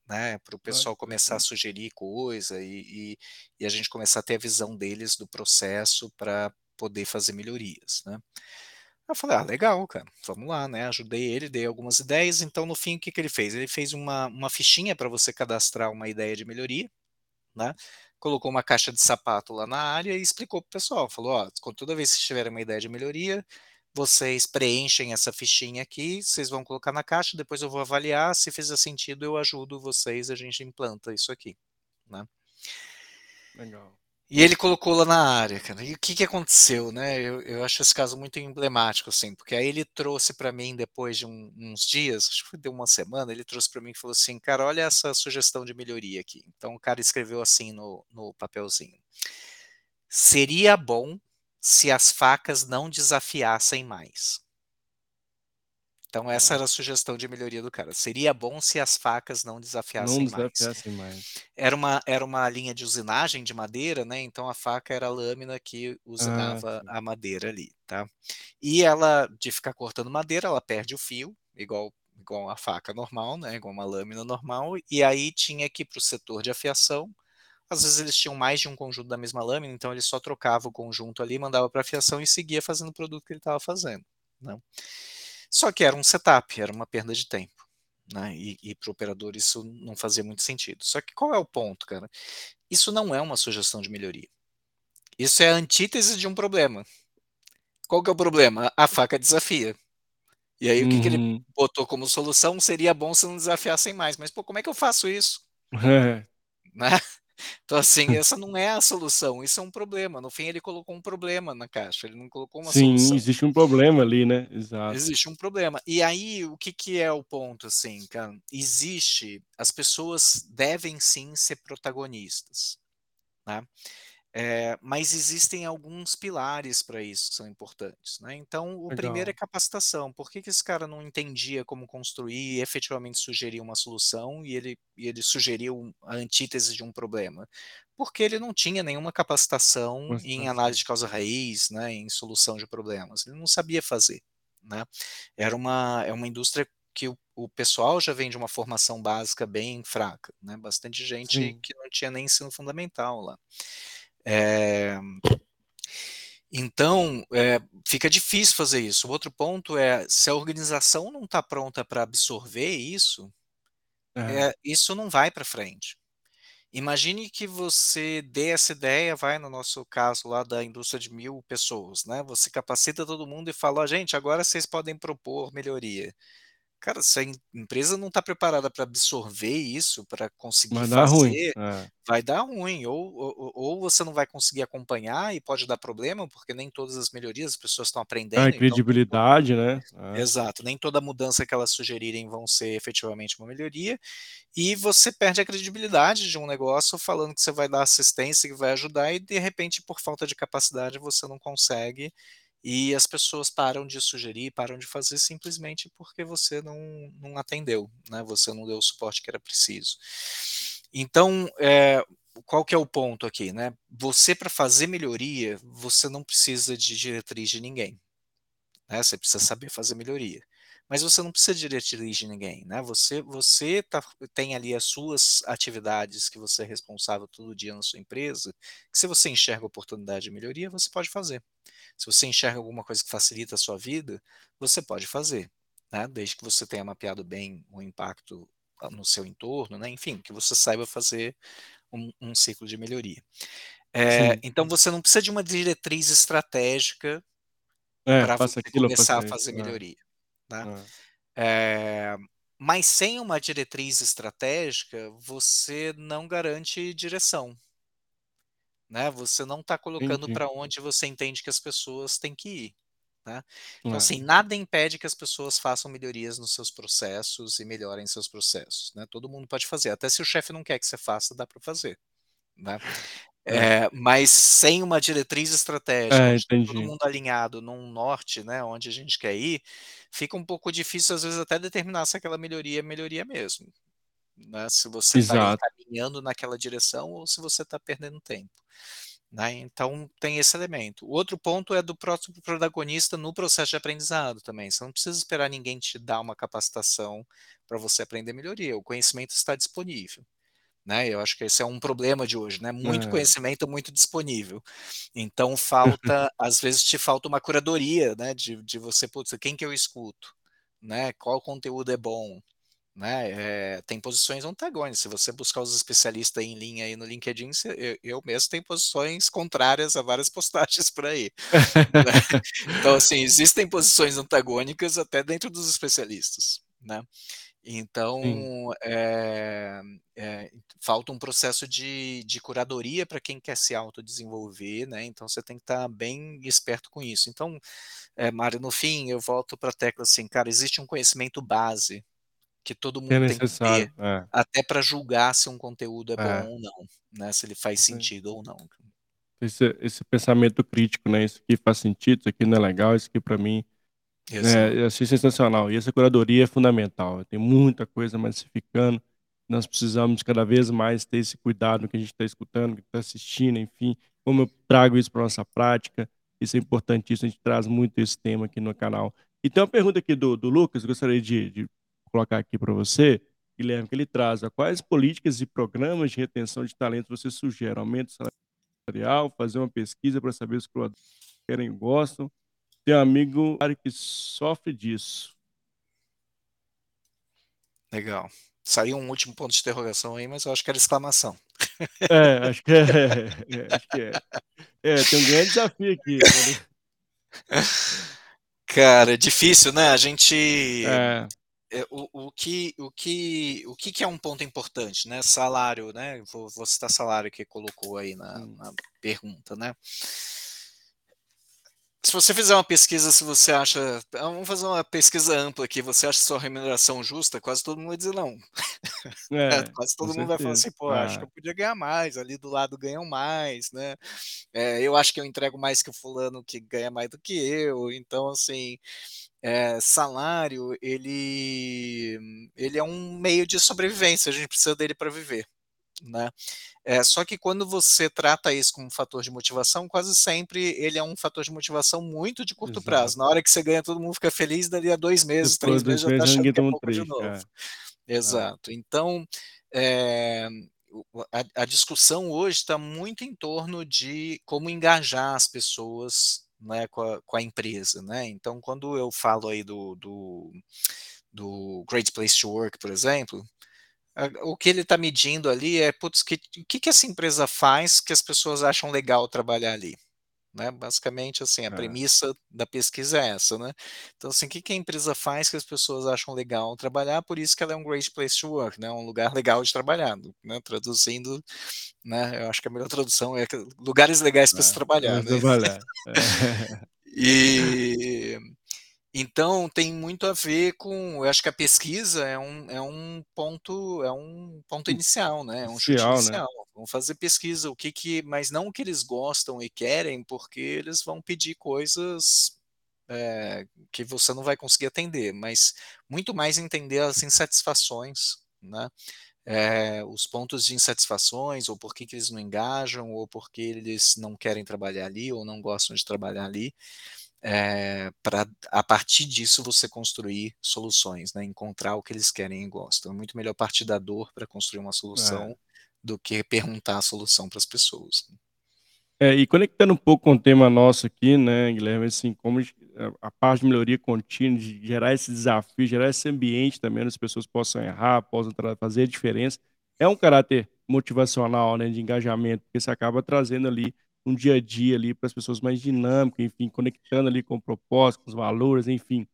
Né, para o pessoal começar a sugerir coisa e, e, e, a gente começar a ter a visão deles do processo para poder fazer melhorias. Né. Eu falei, ah, legal, cara, vamos lá, né? Ajudei ele, dei algumas ideias. Então, no fim, o que, que ele fez? Ele fez uma, uma fichinha para você cadastrar uma ideia de melhoria, né? colocou uma caixa de sapato lá na área e explicou para o pessoal. Falou: ó, toda vez que tiverem uma ideia de melhoria, vocês preenchem essa fichinha aqui, vocês vão colocar na caixa, depois eu vou avaliar, se fizer sentido eu ajudo vocês, a gente implanta isso aqui, né? Legal. E ele colocou lá na área, cara. E o que, que aconteceu, né? Eu, eu acho esse caso muito emblemático, assim, porque aí ele trouxe para mim, depois de um, uns dias, acho que deu uma semana, ele trouxe para mim e falou assim: cara, olha essa sugestão de melhoria aqui. Então o cara escreveu assim no, no papelzinho: seria bom se as facas não desafiassem mais. Então essa era a sugestão de melhoria do cara. Seria bom se as facas não desafiassem, não desafiassem mais. mais. Era uma, era uma linha de usinagem de madeira, né? Então a faca era a lâmina que usinava ah, a madeira ali, tá? E ela, de ficar cortando madeira, ela perde o fio, igual igual a faca normal, né? Igual uma lâmina normal. E aí tinha que ir para o setor de afiação. Às vezes eles tinham mais de um conjunto da mesma lâmina, então ele só trocava o conjunto ali, mandava para afiação e seguia fazendo o produto que ele estava fazendo. Né? Só que era um setup, era uma perda de tempo. Né? E, e para o operador isso não fazia muito sentido. Só que qual é o ponto, cara? Isso não é uma sugestão de melhoria. Isso é a antítese de um problema. Qual que é o problema? A faca desafia. E aí uhum. o que, que, ele uhum. botou como solução seria bom se não desafiassem mais. Mas pô, como é que eu faço isso? É. Né? Então, assim, essa não é a solução, isso é um problema. No fim, ele colocou um problema na caixa, ele não colocou uma Sim, solução. existe um problema ali, né? Exato. Existe um problema. E aí, o que, que é o ponto, assim, cara? Existe, as pessoas devem sim ser protagonistas, né? É, mas existem alguns pilares para isso que são importantes. Né? Então, o Legal. primeiro é capacitação. Por que, que esse cara não entendia como construir e efetivamente sugerir uma solução e ele, e ele sugeriu a antítese de um problema? Porque ele não tinha nenhuma capacitação Mas, em análise de causa raiz, né, em solução de problemas. Ele não sabia fazer. Né? Era uma, é uma indústria que o, o, pessoal já vem de uma formação básica bem fraca, né? Bastante gente Sim. que não tinha nem ensino fundamental lá. É, então, é, fica difícil fazer isso. O outro ponto é, se a organização não está pronta para absorver isso, é. isso não vai para frente. Imagine que você dê essa ideia, vai no nosso caso lá da indústria de mil pessoas, né? Você capacita todo mundo e fala, gente, agora vocês podem propor melhoria. Cara, se a empresa não está preparada para absorver isso, para conseguir vai dar fazer, ruim. É. vai dar ruim. Ou, ou, ou, você não vai conseguir acompanhar e pode dar problema, porque nem todas as melhorias as pessoas estão aprendendo. É, credibilidade, então, né? É. Exato. Nem toda mudança que elas sugerirem vão ser efetivamente uma melhoria. E você perde a credibilidade de um negócio falando que você vai dar assistência, que vai ajudar, e de repente, por falta de capacidade, você não consegue e as pessoas param de sugerir, param de fazer simplesmente porque você não, não atendeu, né? você não deu o suporte que era preciso. Então, é, qual que é o ponto aqui? Né? Você, para fazer melhoria, você não precisa de diretriz de ninguém. Né? Você precisa saber fazer melhoria. Mas você não precisa diretriz de ninguém, né, você você tá tem ali as suas atividades que você é responsável todo dia na sua empresa, que se você enxerga oportunidade de melhoria, você pode fazer. Se você enxerga alguma coisa que facilita a sua vida, você pode fazer, né, desde que você tenha mapeado bem o impacto no seu entorno, né, enfim, que você saiba fazer um um ciclo de melhoria. Sim. então você não precisa de uma diretriz estratégica É, aquilo, começar faça a isso. fazer É. melhoria, né. É. Eh, mas sem uma diretriz estratégica, você não garante direção. Né, você não tá colocando pra onde você entende que as pessoas têm que ir, né. Então, É. assim, nada impede que as pessoas façam melhorias nos seus processos e melhorem seus processos, né, todo mundo pode fazer, até se o chefe não quer que você faça, dá pra fazer, né. É. Eh, mas sem uma diretriz estratégica, É, tá todo mundo alinhado num norte, né, onde a gente quer ir, fica um pouco difícil, às vezes, até determinar se aquela melhoria é melhoria mesmo, né, se você tá Exato. caminhando naquela direção ou se você tá perdendo tempo, né, então tem esse elemento. O outro ponto é do próximo protagonista no processo de aprendizado também, você não precisa esperar ninguém te dar uma capacitação pra você aprender melhoria, o conhecimento está disponível, né, eu acho que esse é um problema de hoje, né, muito É. conhecimento muito disponível. Então falta às vezes te falta uma curadoria, né, de de você: "Putz, quem que eu escuto?", né, "Qual conteúdo é bom?", né, eh, tem posições antagônicas, se você buscar os especialistas em linha aí no LinkedIn, eu eu mesmo tenho posições contrárias a várias postagens por aí, né. Então, assim, existem posições antagônicas até dentro dos especialistas, né. Então, eh eh, falta um processo de de curadoria pra quem quer se autodesenvolver, né, então você tem que tá bem esperto com isso. Então, eh, Mário, no fim, eu volto pra tecla, assim, cara, existe um conhecimento base, que todo é mundo tem que ter, é. até pra julgar se um conteúdo é bom É. ou não, né, se ele faz sentido ou não. Esse esse pensamento crítico, né, isso aqui faz sentido, isso aqui não é legal, isso aqui pra mim, né, Exato. eu achei sensacional e essa curadoria é fundamental, tem muita coisa massificando, nós precisamos cada vez mais ter esse cuidado no que a gente tá escutando, que tá assistindo, enfim, como eu trago isso pra nossa prática, isso é importantíssimo, a gente traz muito esse tema aqui no canal. E tem uma pergunta aqui do do Lucas, gostaria de de colocar aqui pra você, Guilherme, que ele traz, "Quais políticas e programas de retenção de talento você sugere? Aumento salarial, fazer uma pesquisa pra saber se os colaboradores querem e gostam? Um amigo que sofre disso". Legal. Saiu um último ponto de interrogação aí, mas eu acho que era exclamação. É, acho que é, é, acho que é. É, tem um grande desafio aqui quando Cara, é difícil, né, a gente É. eh, o o que o que o que é um ponto importante, né, salário, né, vou vou citar salário que colocou aí na Sim. na pergunta, né. Se você fizer uma pesquisa, se você acha vamos fazer uma pesquisa ampla aqui, você acha sua remuneração justa? Quase todo mundo vai dizer não. É, Quase todo mundo vai falar certeza. assim: "Pô, acho que É. eu podia ganhar mais, ali do lado ganham mais, né, eh, eu acho que eu entrego mais que o fulano que ganha mais do que eu", então, assim, eh, salário ele ele é um meio de sobrevivência, a gente precisa dele pra viver, né. Eh, só que quando você trata isso como um fator de motivação, quase sempre ele é um fator de motivação muito de curto Exato. prazo, na hora que você ganha todo mundo fica feliz, dali a 2 meses, Depois 3 de 2 meses já tá meses achando que é pouco de novo. é. É. Exato, então, o a a discussão hoje tá muito em torno de como engajar as pessoas, né, com a com a empresa, né, então quando eu falo aí do do do Great Place to Work, por exemplo, o que ele tá medindo ali é: "Putz, que que que essa empresa faz que as pessoas acham legal trabalhar ali?", né, basicamente, assim, a É. premissa da pesquisa é essa, né. Então, assim, que que a empresa faz que as pessoas acham legal trabalhar, por isso que ela é um Great Place to Work, né, um lugar legal de trabalhar, né, traduzindo, né, eu acho que a melhor tradução é lugares legais se É, trabalhar, vai né. trabalhar. É. E, então tem muito a ver com eu acho que a pesquisa é um é um ponto é um ponto Hum. inicial, né, é um chute Inicial, né. inicial, vamos fazer pesquisa, o que que mas não o que eles gostam e querem, porque eles vão pedir coisas, eh, que você não vai conseguir atender, mas muito mais entender as insatisfações, né, eh, os pontos de insatisfações ou por que que eles não engajam ou porque eles não querem trabalhar ali ou não gostam de trabalhar ali, é, para a partir disso você construir soluções, né, encontrar o que eles querem e gostam. É muito melhor partir da dor para construir uma solução é. do que perguntar a solução para as pessoas. É, e conectando um pouco com o tema nosso aqui, né, Guilherme, assim, como a parte de melhoria contínua, de gerar esse desafio, gerar esse ambiente também, onde as pessoas possam errar, possam fazer a diferença, é um caráter motivacional, né, de engajamento, porque você acaba trazendo ali um dia a dia ali para as pessoas mais dinâmico, enfim, conectando ali com o propósito, com os valores, enfim.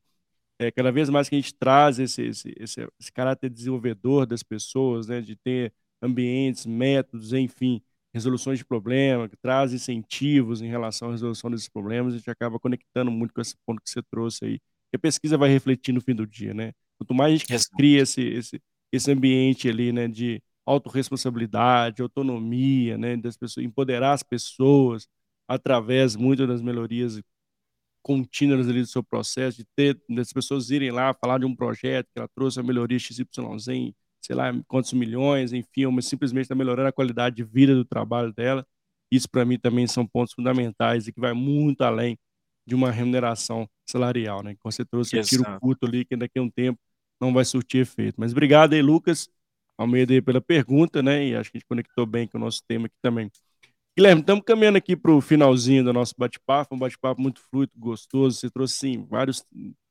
É, cada vez mais que a gente traz esse, esse, esse, esse caráter desenvolvedor das pessoas, né, de ter ambientes, métodos, enfim, resoluções de problema, que traz incentivos em relação à resolução desses problemas, a gente acaba conectando muito com esse ponto que você trouxe aí. Que a pesquisa vai refletir no fim do dia, né? Quanto mais a gente cria esse, esse, esse ambiente ali, né, de autorresponsabilidade, autonomia, né, das pessoas, empoderar as pessoas através muito das melhorias contínuas ali do seu processo, de ter das pessoas irem lá falar de um projeto que ela trouxe a melhoria XYZ em sei lá, quantos milhões, enfim, mas simplesmente está melhorando a qualidade de vida do trabalho dela. Isso, para mim, também são pontos fundamentais e que vai muito além de uma remuneração salarial, né? Que você trouxe, tiro curto ali, que daqui a um tempo não vai surtir efeito. Mas obrigado aí, Lucas Almeida, aí, pela pergunta, né? E acho que a gente conectou bem com o nosso tema aqui também. Guilherme, estamos caminhando aqui para o finalzinho do nosso bate-papo, um bate-papo muito fluido, gostoso. Você trouxe, sim, vários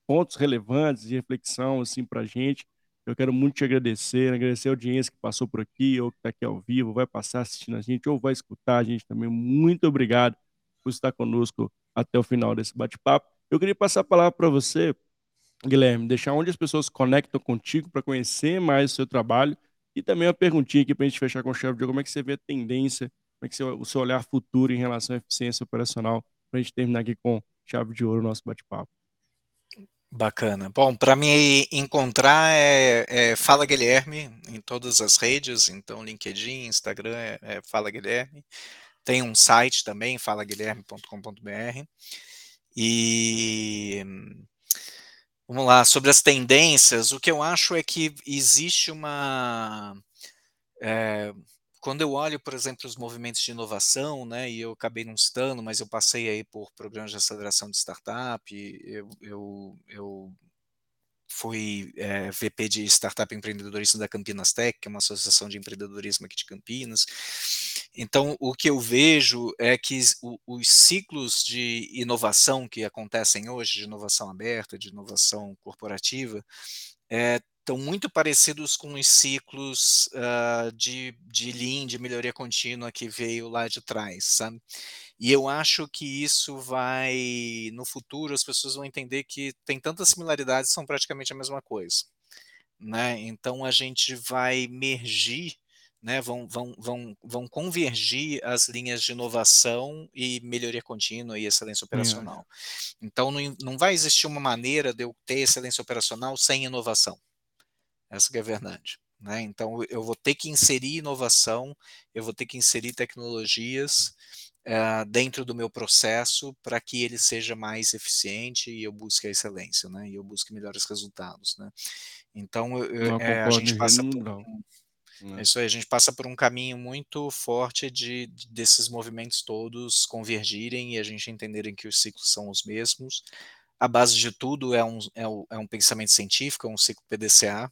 pontos relevantes de reflexão, assim, para a gente. Eu quero muito te agradecer, agradecer a audiência que passou por aqui, ou que está aqui ao vivo, vai passar assistindo a gente, ou vai escutar a gente também. Muito obrigado por estar conosco até o final desse bate-papo. Eu queria passar a palavra para você, Guilherme, deixar onde as pessoas conectam contigo para conhecer mais o seu trabalho e também uma perguntinha aqui para a gente fechar com o chefe de como é que você vê a tendência, como é que você, o seu olhar futuro em relação à eficiência operacional, para a gente terminar aqui com chave de ouro o nosso bate-papo. Bacana. Bom, para me encontrar é, é, Fala Guilherme em todas as redes, então LinkedIn, Instagram é, é Fala Guilherme. Tem um site também, falaguilherme.com.br. E vamos lá, sobre as tendências, o que eu acho é que existe uma. É, quando eu olho, por exemplo, os movimentos de inovação, né, e eu acabei não citando, mas eu passei aí por programas de aceleração de startup, eu, eu, eu fui é, eh, VP de Startup Empreendedorismo da Campinas Tech, que é uma associação de empreendedorismo aqui de Campinas. Então, o que eu vejo é que os ciclos de inovação que acontecem hoje, de inovação aberta, de inovação corporativa, é, estão muito parecidos com os ciclos uh, de, de Lean, de melhoria contínua que veio lá de trás, sabe? E eu acho que isso vai, no futuro, as pessoas vão entender que tem tantas similaridades, são praticamente a mesma coisa, né? Então a gente vai mergir, né? Vão, vão, vão, vão convergir as linhas de inovação e melhoria contínua e excelência operacional. Então não, não vai existir uma maneira de eu ter excelência operacional sem inovação essa é a verdade. Né? Então, eu vou ter que inserir inovação, eu vou ter que inserir tecnologias uh, dentro do meu processo para que ele seja mais eficiente e eu busque a excelência, né? E eu busque melhores resultados, né? Então, eu, é, a gente passa por um, né? Isso aí, a gente passa por um caminho muito forte de, de, desses movimentos todos convergirem e a gente entenderem que os ciclos são os mesmos. A base de tudo é um, é um, é um pensamento científico, é um ciclo PDCA,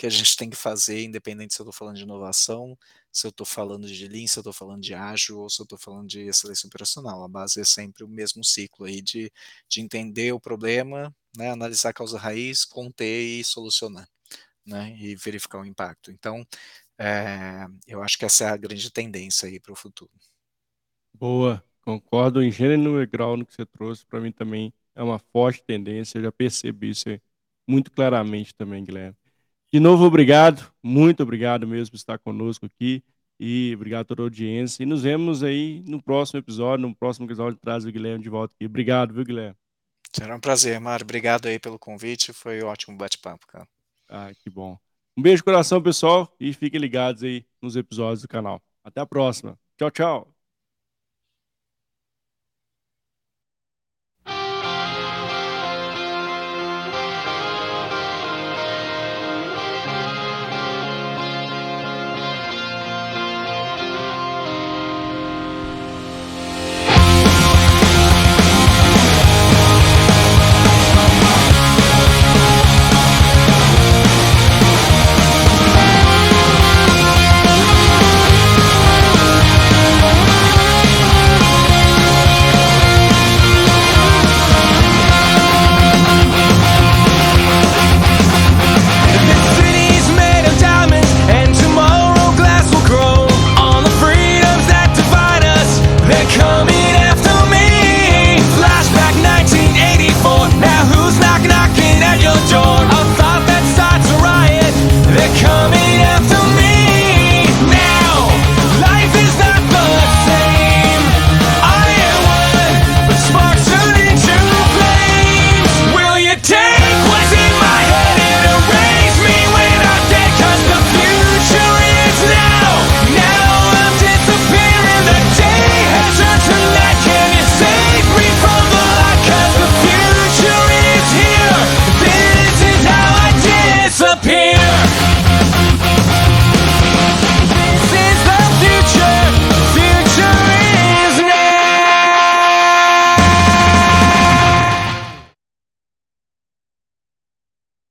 que a gente tem que fazer, independente se eu estou falando de inovação, se eu estou falando de Lean, se eu estou falando de ágil ou se eu estou falando de excelência operacional. A base é sempre o mesmo ciclo aí de, de entender o problema, né, analisar a causa raiz, conter e solucionar, né, e verificar o impacto. Então, é, eu acho que essa é a grande tendência aí para o futuro. Boa, concordo em gênero e grau no que você trouxe. Para mim também é uma forte tendência, eu já percebi isso muito claramente também, Guilherme. De novo, obrigado, muito obrigado mesmo por estar conosco aqui e obrigado a toda a audiência. E nos vemos aí no próximo episódio, no próximo episódio traz o Guilherme de volta aqui. Obrigado, viu, Guilherme? Será um prazer, Mário. Obrigado aí pelo convite, foi um ótimo bate-papo, cara. Ah, que bom. Um beijo no coração, pessoal, e fiquem ligados aí nos episódios do canal. Até a próxima. Tchau, tchau.